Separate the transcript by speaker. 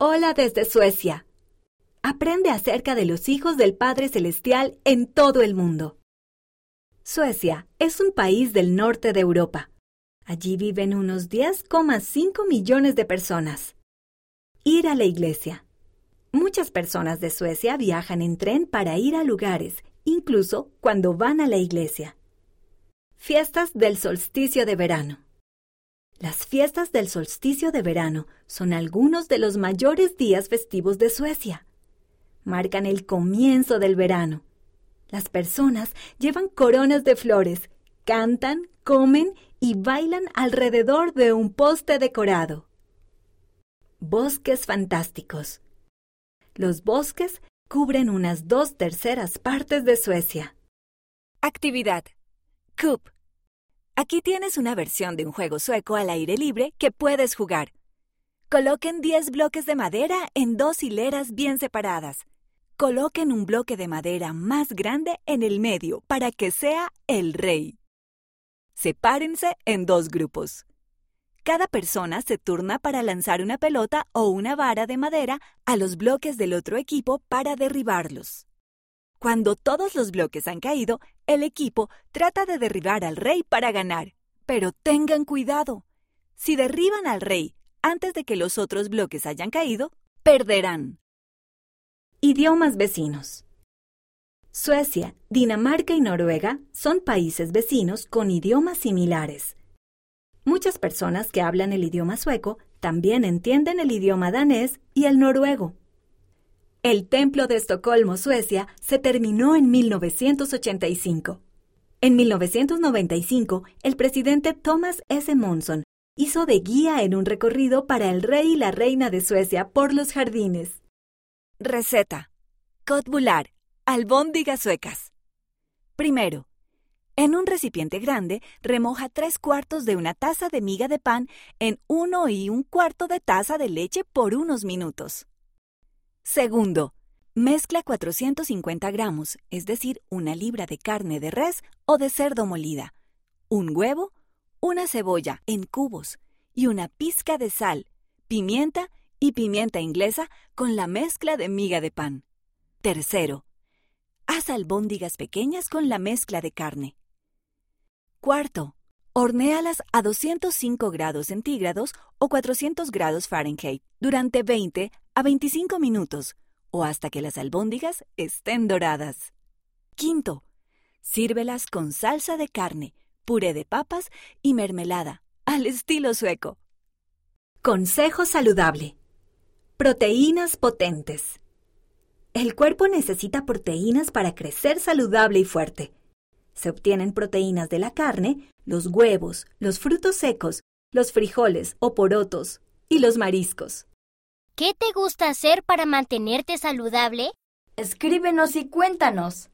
Speaker 1: Hola desde Suecia. Aprende acerca de los hijos del Padre Celestial en todo el mundo. Suecia es un país del norte de Europa. Allí viven unos 10,5 millones de personas. Ir a la iglesia. Muchas personas de Suecia viajan en tren para ir a lugares, incluso cuando van a la iglesia. Fiestas del solsticio de verano. Las fiestas del solsticio de verano son algunos de los mayores días festivos de Suecia. Marcan el comienzo del verano. Las personas llevan coronas de flores, cantan, comen y bailan alrededor de un poste decorado. Bosques fantásticos. Los bosques cubren unas dos terceras partes de Suecia.
Speaker 2: Actividad. Coop. Aquí tienes una versión de un juego sueco al aire libre que puedes jugar. Coloquen 10 bloques de madera en dos hileras bien separadas. Coloquen un bloque de madera más grande en el medio para que sea el rey. Sepárense en dos grupos. Cada persona se turna para lanzar una pelota o una vara de madera a los bloques del otro equipo para derribarlos. Cuando todos los bloques han caído, el equipo trata de derribar al rey para ganar. Pero tengan cuidado. Si derriban al rey antes de que los otros bloques hayan caído, perderán.
Speaker 1: Idiomas vecinos. Suecia, Dinamarca y Noruega son países vecinos con idiomas similares. Muchas personas que hablan el idioma sueco también entienden el idioma danés y el noruego. El Templo de Estocolmo, Suecia, se terminó en 1985. En 1995, el presidente Thomas S. Monson hizo de guía en un recorrido para el rey y la reina de Suecia por los jardines.
Speaker 2: Receta. Cotbular. Albóndigas suecas. Primero, en un recipiente grande, remoja tres cuartos de una taza de miga de pan en uno y un cuarto de taza de leche por unos minutos. Segundo, mezcla 450 gramos, es decir, una libra de carne de res o de cerdo molida, un huevo, una cebolla en cubos y una pizca de sal, pimienta y pimienta inglesa con la mezcla de miga de pan. Tercero, haz albóndigas pequeñas con la mezcla de carne. Cuarto, hornéalas a 205 grados centígrados o 400 grados Fahrenheit durante 20 a 25 minutos o hasta que las albóndigas estén doradas. Quinto, sírvelas con salsa de carne, puré de papas y mermelada, al estilo sueco.
Speaker 1: Consejo saludable. Proteínas potentes. El cuerpo necesita proteínas para crecer saludable y fuerte. Se obtienen proteínas de la carne, los huevos, los frutos secos, los frijoles o porotos y los mariscos.
Speaker 3: ¿Qué te gusta hacer para mantenerte saludable?
Speaker 4: Escríbenos y cuéntanos.